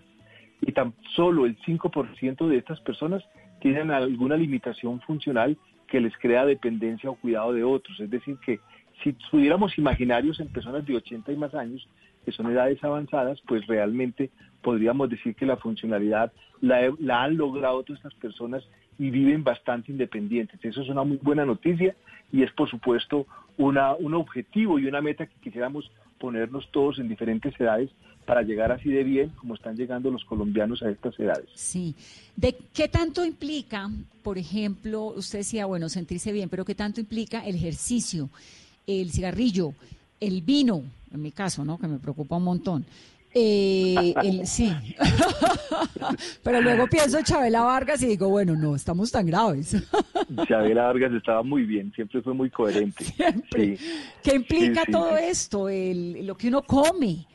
y tan solo el 5% de estas personas tienen alguna limitación funcional que les crea dependencia o cuidado de otros. Es decir, que si pudiéramos imaginarios en personas de 80 y más años, que son edades avanzadas, pues realmente podríamos decir que la funcionalidad la, la han logrado todas estas personas y viven bastante independientes. Eso es una muy buena noticia y es por supuesto una, un objetivo y una meta que quisiéramos ponernos todos en diferentes edades para llegar así de bien como están llegando los colombianos a estas edades. Sí. ¿De qué tanto implica, por ejemplo, usted decía, bueno, sentirse bien, pero qué tanto implica el ejercicio, el cigarrillo, el vino, en mi caso, ¿no? Que me preocupa un montón. Eh, el, sí. [laughs] Pero luego pienso en Chabela Vargas y digo, bueno, no, estamos tan graves. [laughs] Chabela Vargas estaba muy bien, siempre fue muy coherente. ¿Qué implica todo esto? El, lo que uno come,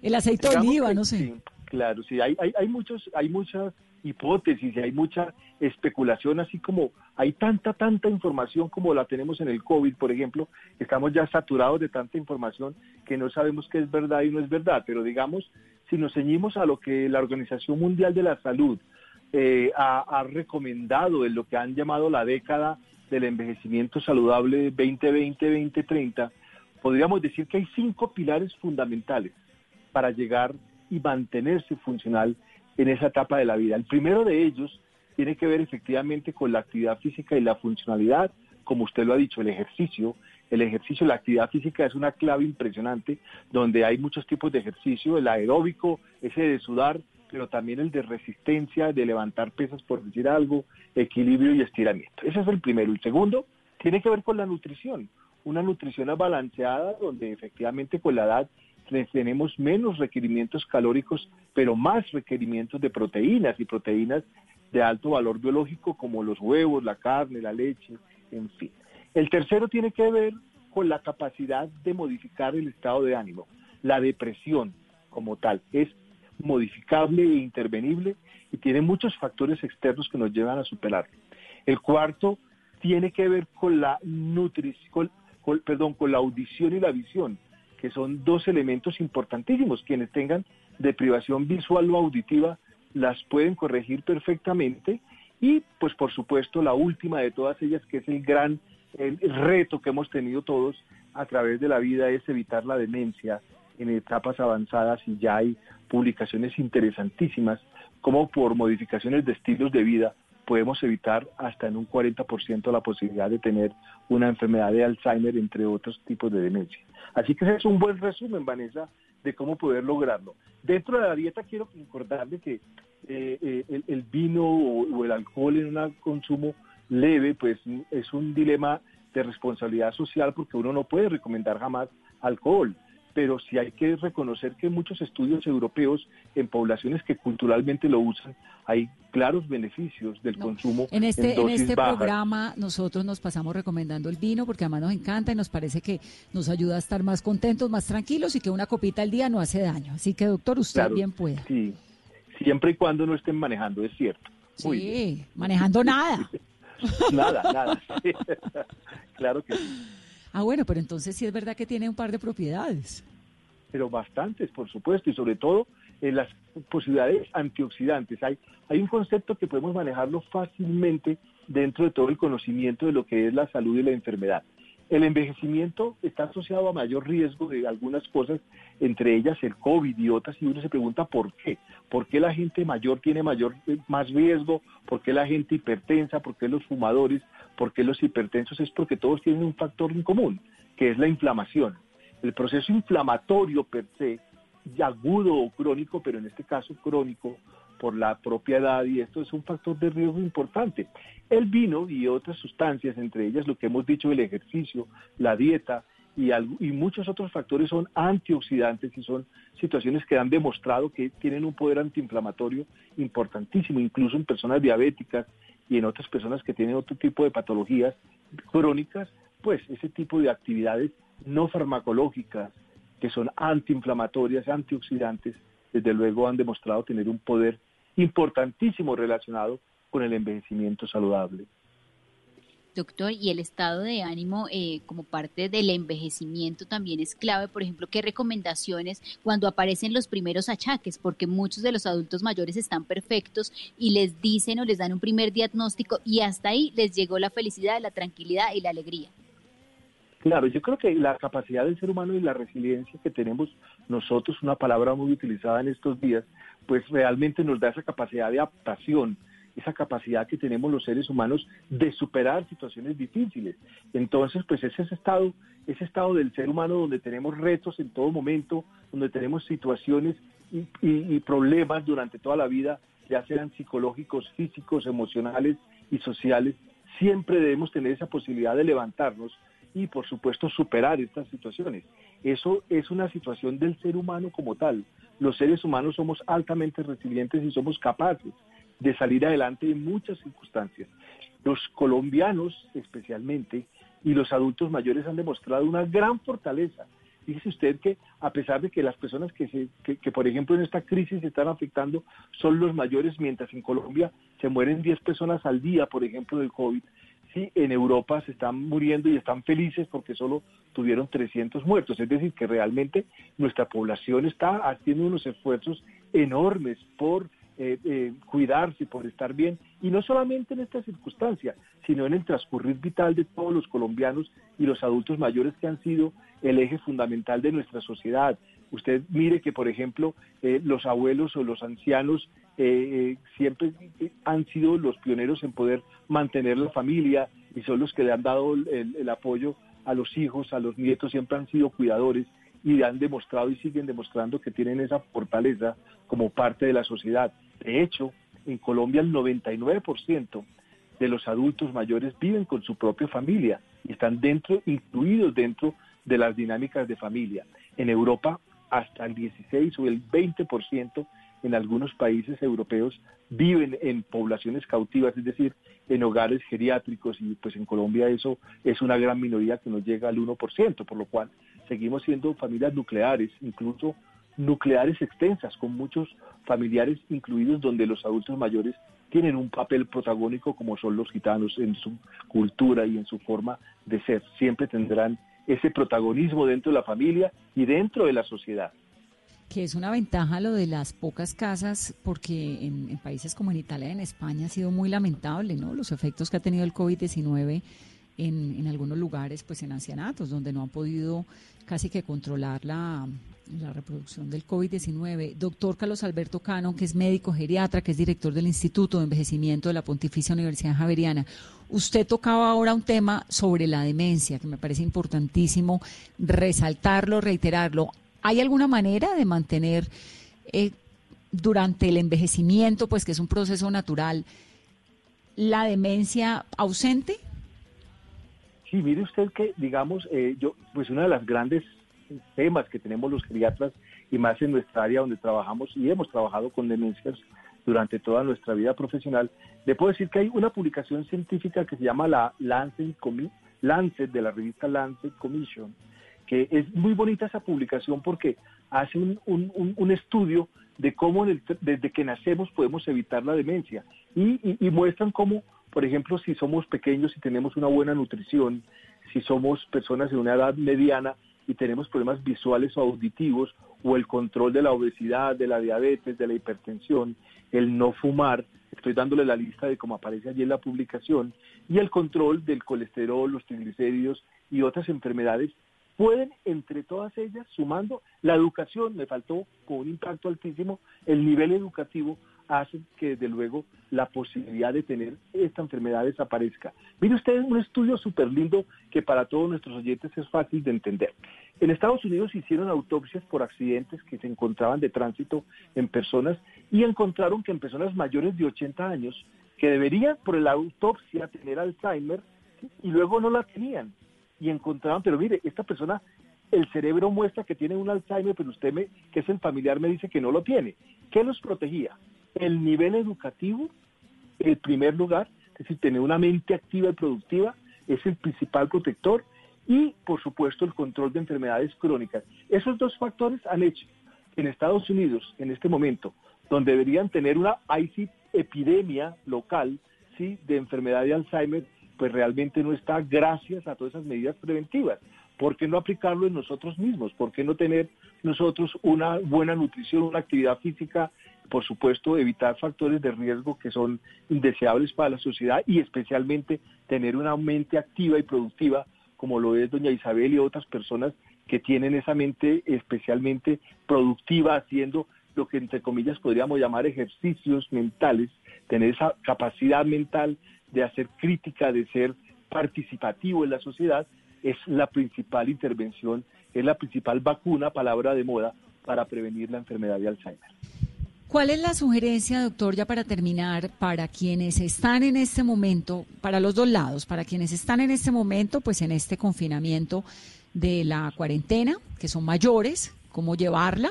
el aceite de oliva, no sé. claro, sí, hay, hay, hay, muchos, hay muchas hipótesis y hay mucha especulación, así como hay tanta, tanta información como la tenemos en el COVID, por ejemplo, estamos ya saturados de tanta información que no sabemos qué es verdad y no es verdad, pero digamos, si nos ceñimos a lo que la Organización Mundial de la Salud eh, ha, recomendado en lo que han llamado la década del envejecimiento saludable 2020-2030, podríamos decir que hay cinco pilares fundamentales para llegar y mantenerse funcional en esa etapa de la vida. El primero de ellos tiene que ver efectivamente con la actividad física y la funcionalidad, como usted lo ha dicho, el ejercicio. El ejercicio, la actividad física es una clave impresionante, donde hay muchos tipos de ejercicio, el aeróbico, ese de sudar, pero también el de resistencia, de levantar pesas por decir algo, equilibrio y estiramiento. Ese es el primero. El segundo tiene que ver con la nutrición, una nutrición balanceada donde efectivamente con la edad tenemos menos requerimientos calóricos, pero más requerimientos de proteínas y proteínas de alto valor biológico como los huevos, la carne, la leche, en fin. El tercero tiene que ver con la capacidad de modificar el estado de ánimo. La depresión como tal es modificable e intervenible y tiene muchos factores externos que nos llevan a superarlo. El cuarto tiene que ver con la nutrición, perdón, con la audición y la visión que son dos elementos importantísimos. Quienes tengan deprivación visual o auditiva las pueden corregir perfectamente y pues por supuesto la última de todas ellas que es el gran reto que hemos tenido todos a través de la vida es evitar la demencia en etapas avanzadas y ya hay publicaciones interesantísimas como por modificaciones de estilos de vida podemos evitar hasta en un 40% la posibilidad de tener una enfermedad de Alzheimer, entre otros tipos de demencia. Así que ese es un buen resumen, Vanessa, de cómo poder lograrlo. Dentro de la dieta quiero recordarle que eh, eh, el, vino o, el alcohol en un consumo leve, pues es un dilema de responsabilidad social porque uno no puede recomendar jamás alcohol pero sí hay que reconocer que muchos estudios europeos en poblaciones que culturalmente lo usan, hay claros beneficios del consumo. En este, en, este programa nosotros nos pasamos recomendando el vino porque además nos encanta y nos parece que nos ayuda a estar más contentos, más tranquilos y que una copita al día no hace daño. Así que doctor, usted bien pueda. Sí, siempre y cuando no estén manejando, es cierto. sí, manejando nada. [laughs] nada, nada. [laughs] claro que sí. Ah, bueno, pero entonces sí es verdad que tiene un par de propiedades. Pero bastantes, por supuesto, y sobre todo en las posibilidades antioxidantes. Hay, hay un concepto que podemos manejarlo fácilmente dentro de todo el conocimiento de lo que es la salud y la enfermedad. El envejecimiento está asociado a mayor riesgo de algunas cosas, entre ellas el COVID y otras, y uno se pregunta por qué. ¿Por qué la gente mayor tiene mayor, eh, más riesgo? ¿Por qué la gente hipertensa? ¿Por qué los fumadores? ¿Por qué los hipertensos? Es porque todos tienen un factor en común, que es la inflamación. El proceso inflamatorio per se, agudo o crónico, pero en este caso crónico, por la propia edad y esto es un factor de riesgo importante. El vino y otras sustancias, entre ellas lo que hemos dicho, el ejercicio, la dieta y, y muchos otros factores son antioxidantes y son situaciones que han demostrado que tienen un poder antiinflamatorio importantísimo, incluso en personas diabéticas y en otras personas que tienen otro tipo de patologías crónicas, pues ese tipo de actividades no farmacológicas que son antiinflamatorias, antioxidantes, desde luego han demostrado tener un poder importantísimo relacionado con el envejecimiento saludable. Doctor, y el estado de ánimo eh, como parte del envejecimiento también es clave. Por ejemplo, ¿qué recomendaciones cuando aparecen los primeros achaques? Porque muchos de los adultos mayores están perfectos y les dicen o les dan un primer diagnóstico y hasta ahí les llegó la felicidad, la tranquilidad y la alegría. Claro, yo creo que la capacidad del ser humano y la resiliencia que tenemos nosotros, una palabra muy utilizada en estos días, pues realmente nos da esa capacidad de adaptación esa capacidad que tenemos los seres humanos de superar situaciones difíciles. Entonces, pues ese estado, ese estado del ser humano donde tenemos retos en todo momento, donde tenemos situaciones y, problemas durante toda la vida, ya sean psicológicos, físicos, emocionales y sociales, siempre debemos tener esa posibilidad de levantarnos y por supuesto superar estas situaciones. Eso es una situación del ser humano como tal. Los seres humanos somos altamente resilientes y somos capaces de salir adelante en muchas circunstancias. Los colombianos especialmente y los adultos mayores han demostrado una gran fortaleza. Fíjese usted que a pesar de que las personas que, se, que, por ejemplo en esta crisis se están afectando son los mayores, mientras en Colombia se mueren 10 personas al día, por ejemplo, del COVID, sí, en Europa se están muriendo y están felices porque solo tuvieron 300 muertos. Es decir, que realmente nuestra población está haciendo unos esfuerzos enormes por eh, eh, cuidarse, por estar bien, y no solamente en esta circunstancia, sino en el transcurrir vital de todos los colombianos y los adultos mayores que han sido el eje fundamental de nuestra sociedad. Usted mire que, por ejemplo, eh, los abuelos o los ancianos siempre han sido los pioneros en poder mantener la familia y son los que le han dado el apoyo a los hijos, a los nietos, siempre han sido cuidadores y han demostrado y siguen demostrando que tienen esa fortaleza como parte de la sociedad. De hecho, en Colombia el 99% de los adultos mayores viven con su propia familia y están dentro, incluidos dentro de las dinámicas de familia. En Europa, hasta el 16 o el 20% en algunos países europeos viven en poblaciones cautivas, es decir, en hogares geriátricos y pues en Colombia eso es una gran minoría que no llega al 1%, por lo cual seguimos siendo familias nucleares, incluso nucleares extensas, con muchos familiares incluidos donde los adultos mayores tienen un papel protagónico como son los gitanos en su cultura y en su forma de ser. Siempre tendrán ese protagonismo dentro de la familia y dentro de la sociedad. Que es una ventaja lo de las pocas casas, porque en, países como en Italia y en España ha sido muy lamentable, ¿no? Los efectos que ha tenido el COVID-19 en, en, algunos lugares, pues en ancianatos, donde no han podido casi que controlar la, reproducción del COVID-19. Doctor Carlos Alberto Cano, que es médico geriatra, que es director del Instituto de Envejecimiento de la Pontificia Universidad Javeriana. Usted tocaba ahora un tema sobre la demencia, que me parece importantísimo resaltarlo, reiterarlo. ¿Hay alguna manera de mantener eh, durante el envejecimiento, pues que es un proceso natural, la demencia ausente? Sí, mire usted que, digamos, eh, yo, pues una de las grandes temas que tenemos los geriatras y más en nuestra área donde trabajamos y hemos trabajado con demencias durante toda nuestra vida profesional, le puedo decir que hay una publicación científica que se llama la Lancet, Lancet de la revista Lancet Commission, que es muy bonita esa publicación porque hace un, un, estudio de cómo desde que nacemos podemos evitar la demencia y, y muestran cómo, por ejemplo, si somos pequeños y tenemos una buena nutrición, si somos personas de una edad mediana, y tenemos problemas visuales o auditivos o el control de la obesidad, de la diabetes, de la hipertensión, el no fumar, estoy dándole la lista de cómo aparece allí en la publicación, y el control del colesterol, los triglicéridos y otras enfermedades, pueden entre todas ellas, sumando la educación, me faltó con un impacto altísimo, el nivel educativo hace que desde luego la posibilidad de tener esta enfermedad desaparezca. Mire usted un estudio súper lindo que para todos nuestros oyentes es fácil de entender. En Estados Unidos hicieron autopsias por accidentes que se encontraban de tránsito en personas y encontraron que en personas mayores de 80 años que deberían por la autopsia tener Alzheimer y luego no la tenían. y encontraban, pero mire, esta persona, el cerebro muestra que tiene un Alzheimer, pero usted, me, que es el familiar, me dice que no lo tiene. ¿Qué los protegía? El nivel educativo, el primer lugar, es decir, tener una mente activa y productiva, es el principal protector y, por supuesto, el control de enfermedades crónicas. Esos dos factores han hecho en Estados Unidos, en este momento, donde deberían tener una IC epidemia local ¿sí? de enfermedad de Alzheimer, pues realmente no está gracias a todas esas medidas preventivas. ¿Por qué no aplicarlo en nosotros mismos? ¿Por qué no tener nosotros una buena nutrición, una actividad física? Por supuesto, evitar factores de riesgo que son indeseables para la sociedad y especialmente tener una mente activa y productiva como lo es doña Isabel y otras personas que tienen esa mente especialmente productiva haciendo lo que entre comillas podríamos llamar ejercicios mentales, tener esa capacidad mental de hacer crítica, de ser participativo en la sociedad, es la principal intervención, es la principal vacuna, palabra de moda, para prevenir la enfermedad de Alzheimer. ¿Cuál es la sugerencia, doctor, ya para terminar, para quienes están en este momento, para los dos lados, para quienes están en este momento, pues en este confinamiento de la cuarentena, que son mayores, cómo llevarla,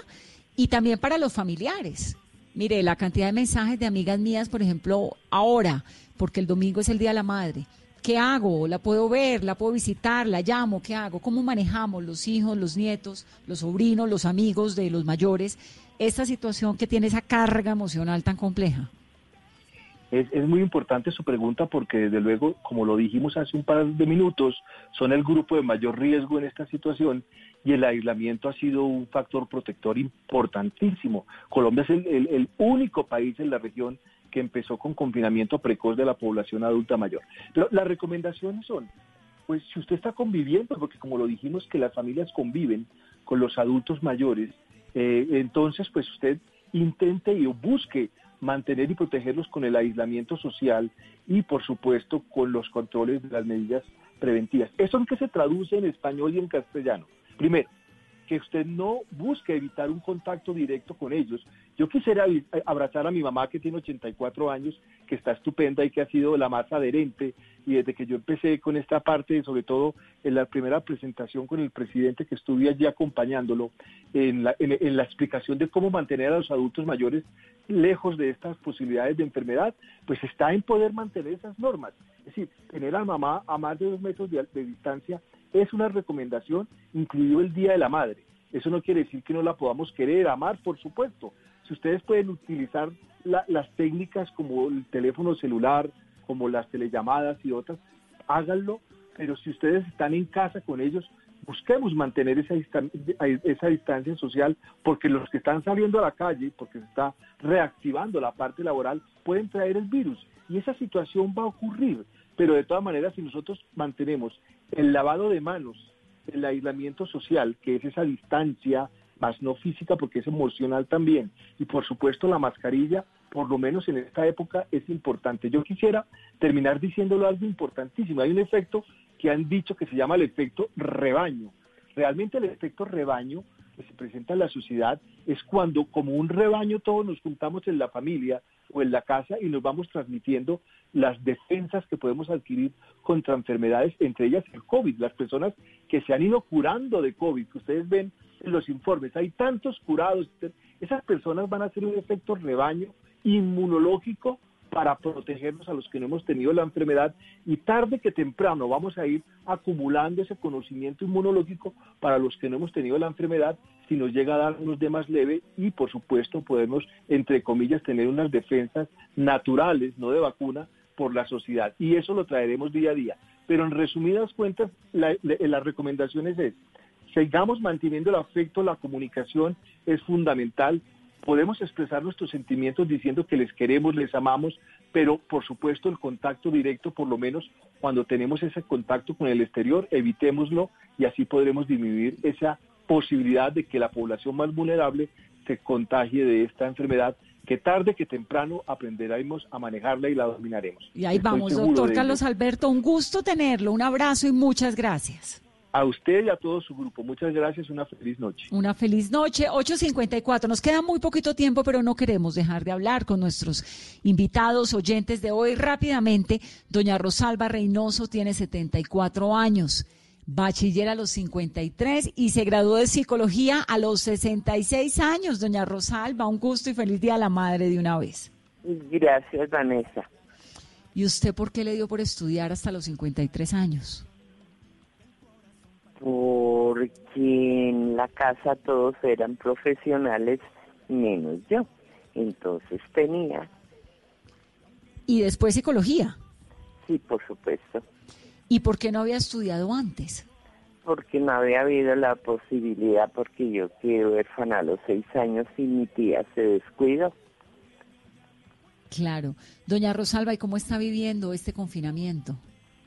y también para los familiares. Mire, la cantidad de mensajes de amigas mías, por ejemplo, ahora, porque el domingo es el Día de la Madre. ¿Qué hago? ¿La puedo ver? ¿La puedo visitar? ¿La llamo? ¿Qué hago? ¿Cómo manejamos los hijos, los nietos, los sobrinos, los amigos de los mayores esta situación que tiene esa carga emocional tan compleja? Es, es, muy importante su pregunta porque desde luego, como lo dijimos hace un par de minutos, son el grupo de mayor riesgo en esta situación y el aislamiento ha sido un factor protector importantísimo. Colombia es el, el, único país en la región que empezó con confinamiento precoz de la población adulta mayor. Pero las recomendaciones son, pues si usted está conviviendo, porque como lo dijimos que las familias conviven con los adultos mayores, eh, entonces pues usted intente y busque mantener y protegerlos con el aislamiento social y por supuesto con los controles de las medidas preventivas. ¿Eso en qué se traduce en español y en castellano? Primero, que usted no busque evitar un contacto directo con ellos. Yo quisiera abrazar a mi mamá que tiene 84 años, que está estupenda y que ha sido la más adherente. Y desde que yo empecé con esta parte, sobre todo en la primera presentación con el presidente que estuve allí acompañándolo, en la, explicación de cómo mantener a los adultos mayores lejos de estas posibilidades de enfermedad, pues está en poder mantener esas normas. Es decir, tener a mamá a más de dos metros de, de distancia es una recomendación, incluido el Día de la Madre. Eso no quiere decir que no la podamos querer, amar, por supuesto. Si ustedes pueden utilizar las técnicas como el teléfono celular, como las telellamadas y otras, háganlo, pero si ustedes están en casa con ellos, busquemos mantener esa, esa distancia social, porque los que están saliendo a la calle, porque se está reactivando la parte laboral, pueden traer el virus. Y esa situación va a ocurrir. Pero de todas maneras, si nosotros mantenemos el lavado de manos, el aislamiento social, que es esa distancia, más no física porque es emocional también, y por supuesto la mascarilla, por lo menos en esta época, es importante. Yo quisiera terminar diciéndolo algo importantísimo. Hay un efecto que han dicho que se llama el efecto rebaño. Realmente el efecto rebaño que se presenta en la sociedad es cuando como un rebaño todos nos juntamos en la familia o en la casa y nos vamos transmitiendo las defensas que podemos adquirir contra enfermedades, entre ellas el COVID, las personas que se han ido curando de COVID, que ustedes ven en los informes, hay tantos curados, esas personas van a hacer un efecto rebaño inmunológico para protegernos a los que no hemos tenido la enfermedad y tarde que temprano vamos a ir acumulando ese conocimiento inmunológico para los que no hemos tenido la enfermedad si nos llega a darnos de más leve y por supuesto podemos, entre comillas, tener unas defensas naturales, no de vacuna, por la sociedad. Y eso lo traeremos día a día. Pero en resumidas cuentas, la, la, las recomendaciones es, sigamos manteniendo el afecto, la comunicación es fundamental, podemos expresar nuestros sentimientos diciendo que les queremos, les amamos, pero por supuesto el contacto directo, por lo menos cuando tenemos ese contacto con el exterior, evitémoslo y así podremos disminuir esa posibilidad de que la población más vulnerable se contagie de esta enfermedad que tarde que temprano aprenderemos a manejarla y la dominaremos. Y ahí Estoy vamos, doctor Carlos Alberto, un gusto tenerlo, un abrazo y muchas gracias. A usted y a todo su grupo. Muchas gracias. Una feliz noche. Una feliz noche. 8.54. Nos queda muy poquito tiempo, pero no queremos dejar de hablar con nuestros invitados, oyentes de hoy. Rápidamente, doña Rosalba Reynoso tiene 74 años. bachiller a los 53 y se graduó de psicología a los 66 años. Doña Rosalba, un gusto y feliz día a la madre de una vez. Gracias, Vanessa. ¿Y usted por qué le dio por estudiar hasta los 53 años? Porque en la casa todos eran profesionales, menos yo. Entonces tenía. ¿Y después psicología? Sí, por supuesto. ¿Y por qué no había estudiado antes? Porque no había habido la posibilidad, porque yo quedé huérfana a los seis años y mi tía se descuidó. Claro. Doña Rosalba, ¿y cómo está viviendo este confinamiento?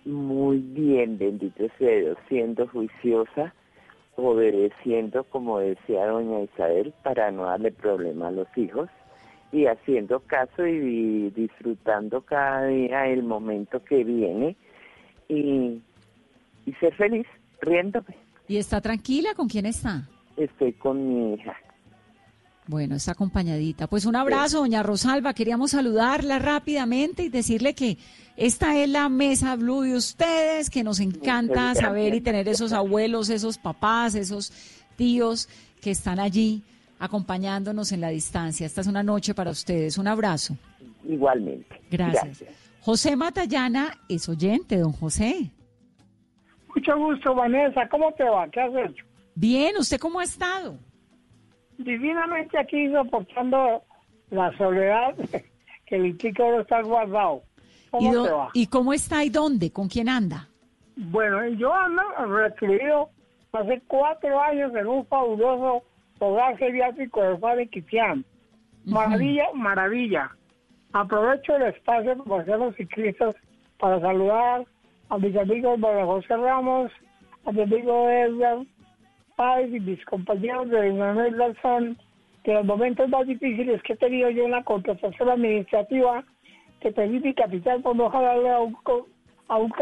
Muy bien, bendito sea Dios, siendo juiciosa, obedeciendo, como decía doña Isabel, para no darle problema a los hijos y haciendo caso y disfrutando cada día el momento que viene y, y ser feliz, riéndome. ¿Y está tranquila? ¿Con quién está? Estoy con mi hija. Bueno, está acompañadita. Pues un abrazo, doña Rosalba. Queríamos saludarla rápidamente y decirle que esta es la mesa blue de ustedes, que nos encanta saber y tener esos abuelos, esos papás, esos tíos que están allí acompañándonos en la distancia. Esta es una noche para ustedes. Un abrazo. Igualmente. Gracias. José Matallana es oyente, don José. Mucho gusto, Vanessa. ¿Cómo te va? ¿Qué has hecho? Bien, ¿usted cómo ha estado? Divinamente aquí soportando la soledad [laughs] que el chico no está guardado. ¿Cómo ¿Y, te va? ¿Y cómo está y dónde? ¿Con quién anda? Bueno, yo ando recluido hace cuatro años en un fabuloso hogar geriátrico de Padre Quitián. Maravilla, maravilla. Aprovecho el espacio como hacer los ciclistas para saludar a mis amigos María José Ramos, a mi amigo Edgar Páez y mis compañeros de Manuel Garzón, que los momentos más difíciles que he tenido yo en la contratación administrativa, que pedí mi capital por no jalarle a un, a un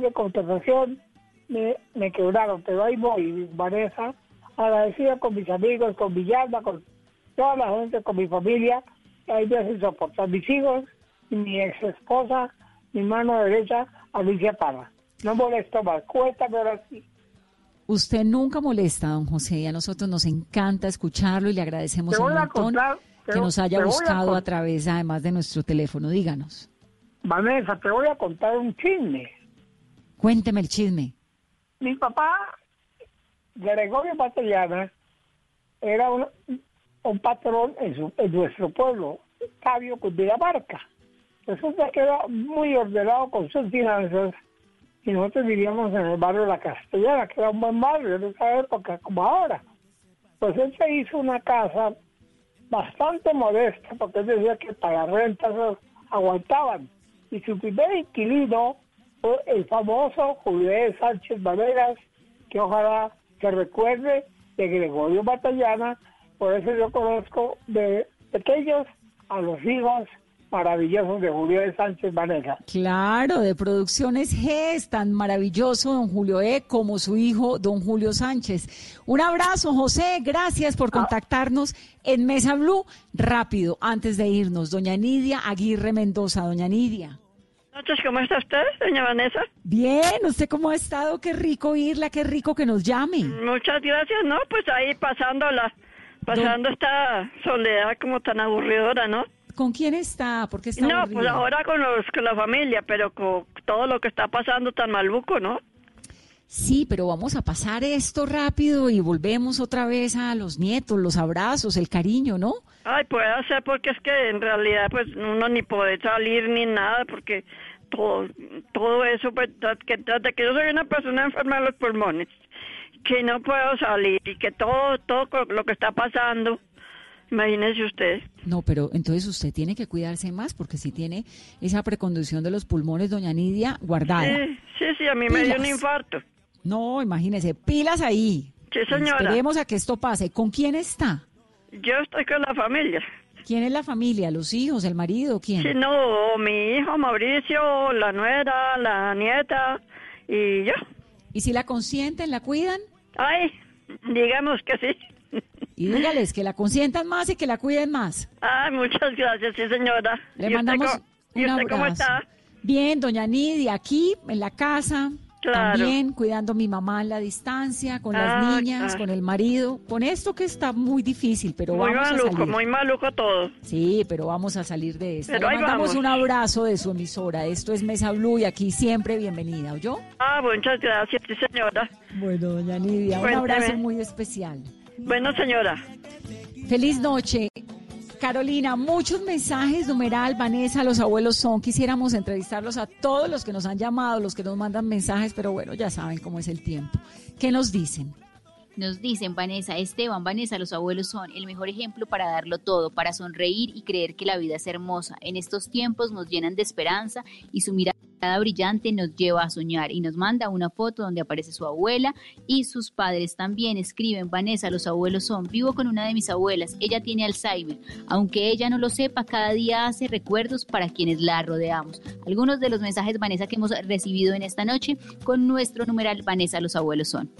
de contratación, me, me quebraron, pero ahí voy, Vanessa, agradecida con mis amigos, con Villalba, con toda la gente, con mi familia, ahí me hacen soportar mis hijos, mi ex esposa, mi mano derecha, Alicia Parra. No molesto más, cuéntame ahora sí. Usted nunca molesta, don José, y a nosotros nos encanta escucharlo y le agradecemos un montón contar, que nos haya a buscado a, través, además de nuestro teléfono. Díganos, Vanessa, te voy a contar un chisme. cuénteme el chisme. Mi papá, Gregorio Patellana, era un, un patrón en, su- en nuestro pueblo, Fabio Cundinamarca. Resulta que era muy ordenado con sus finanzas y nosotros vivíamos en el barrio La Castellana, que era un buen barrio en esa época como ahora. Pues él se hizo una casa bastante modesta, porque él decía que para rentas aguantaban. Y su primer inquilino fue el famoso Julián Sánchez Maneras, que ojalá se recuerde de Gregorio Batallana, por eso yo conozco de pequeños a los hijos maravillosos de Julio de Sánchez Maneras. Claro, de Producciones G, es tan maravilloso don Julio E como su hijo don Julio Sánchez. Un abrazo, José, gracias por contactarnos en Mesa Blue. Rápido, antes de irnos, doña Nidia Aguirre Mendoza, doña Nidia. noches, ¿cómo está usted, doña Vanessa? Bien, ¿usted cómo ha estado? Qué rico oírla, qué rico que nos llame. Muchas gracias, ¿no? Pues ahí pasándola, pasando esta soledad como tan aburridora, ¿no? ¿Con quién está? ¿Por qué está No, pues ahora con, los, con la familia, pero con todo lo que está pasando tan maluco, ¿no? Sí, pero vamos a pasar esto rápido y volvemos otra vez a los nietos, los abrazos, el cariño, ¿no? Ay, puede ser porque es que en realidad pues uno ni puede salir ni nada porque todo, todo eso, pues que, que yo soy una persona enferma de los pulmones, que no puedo salir y que todo, todo lo que está pasando, imagínese usted. No, pero entonces usted tiene que cuidarse más porque si tiene esa precondición de los pulmones, doña Nidia, guardada. Sí, sí, sí, a mí me dio un Pilas. infarto. No, imagínese, pilas ahí. Sí, señora. Esperemos a que esto pase. ¿Con quién está? Yo estoy con la familia. ¿Quién es la familia? ¿Los hijos? ¿El marido? ¿Quién? Sí, no, mi hijo Mauricio, la nuera, la nieta y yo. ¿Y si la consienten, la cuidan? Ay, digamos que sí. Y dígales que la consientan más y que la cuiden más. Ay, muchas gracias, sí, señora. Le ¿Y usted mandamos co- ¿Y un usted cómo abrazo. está? Bien, doña Nidia, aquí en la casa, También cuidando a mi mamá a la distancia, con las Ah, niñas, claro. con el marido, con esto que está muy difícil, pero Muy vamos a maluco, salir. muy maluco todo. Sí, pero vamos a salir de esto. Pero Le mandamos vamos. un abrazo de su emisora. Esto es Mesa Blue y aquí siempre bienvenida, ¿oyó? Ah, muchas gracias, sí, señora. Bueno, doña Nidia, un abrazo muy especial. Bueno, señora. Feliz noche. Carolina, muchos mensajes, numeral, Vanessa, los abuelos son. Quisiéramos entrevistarlos a todos los que nos han llamado, los que nos mandan mensajes, pero bueno, ya saben cómo es el tiempo. ¿Qué nos dicen? Nos dicen, Vanessa, Esteban, Vanessa, los abuelos son el mejor ejemplo para darlo todo, para sonreír y creer que la vida es hermosa. En estos tiempos nos llenan de esperanza y su mirada brillante nos lleva a soñar y nos manda una foto donde aparece su abuela y sus padres también escriben, Vanessa, los abuelos son, vivo con una de mis abuelas, ella tiene Alzheimer, aunque ella no lo sepa, cada día hace recuerdos para quienes la rodeamos. Algunos de los mensajes, Vanessa, que hemos recibido en esta noche con nuestro numeral, Vanessa, los abuelos son.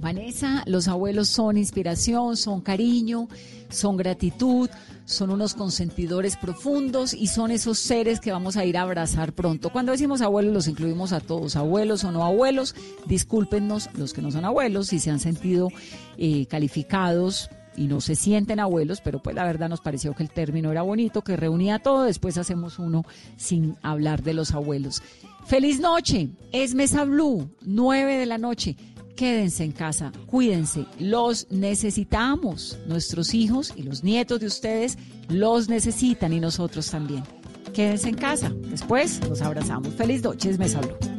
Vanessa, los abuelos son inspiración, son cariño, son gratitud, son unos consentidores profundos y son esos seres que vamos a ir a abrazar pronto. Cuando decimos abuelos los incluimos a todos, abuelos o no abuelos. Discúlpenos los que no son abuelos si se han sentido eh, calificados y no se sienten abuelos, pero pues la verdad nos pareció que el término era bonito, que reunía todo, después hacemos uno sin hablar de los abuelos. Feliz noche, es Mesa Blue, 9 de la noche. Quédense en casa, cuídense, los necesitamos. Nuestros hijos y los nietos de ustedes los necesitan y nosotros también. Quédense en casa, después los abrazamos. Feliz noche, Mesa Blue.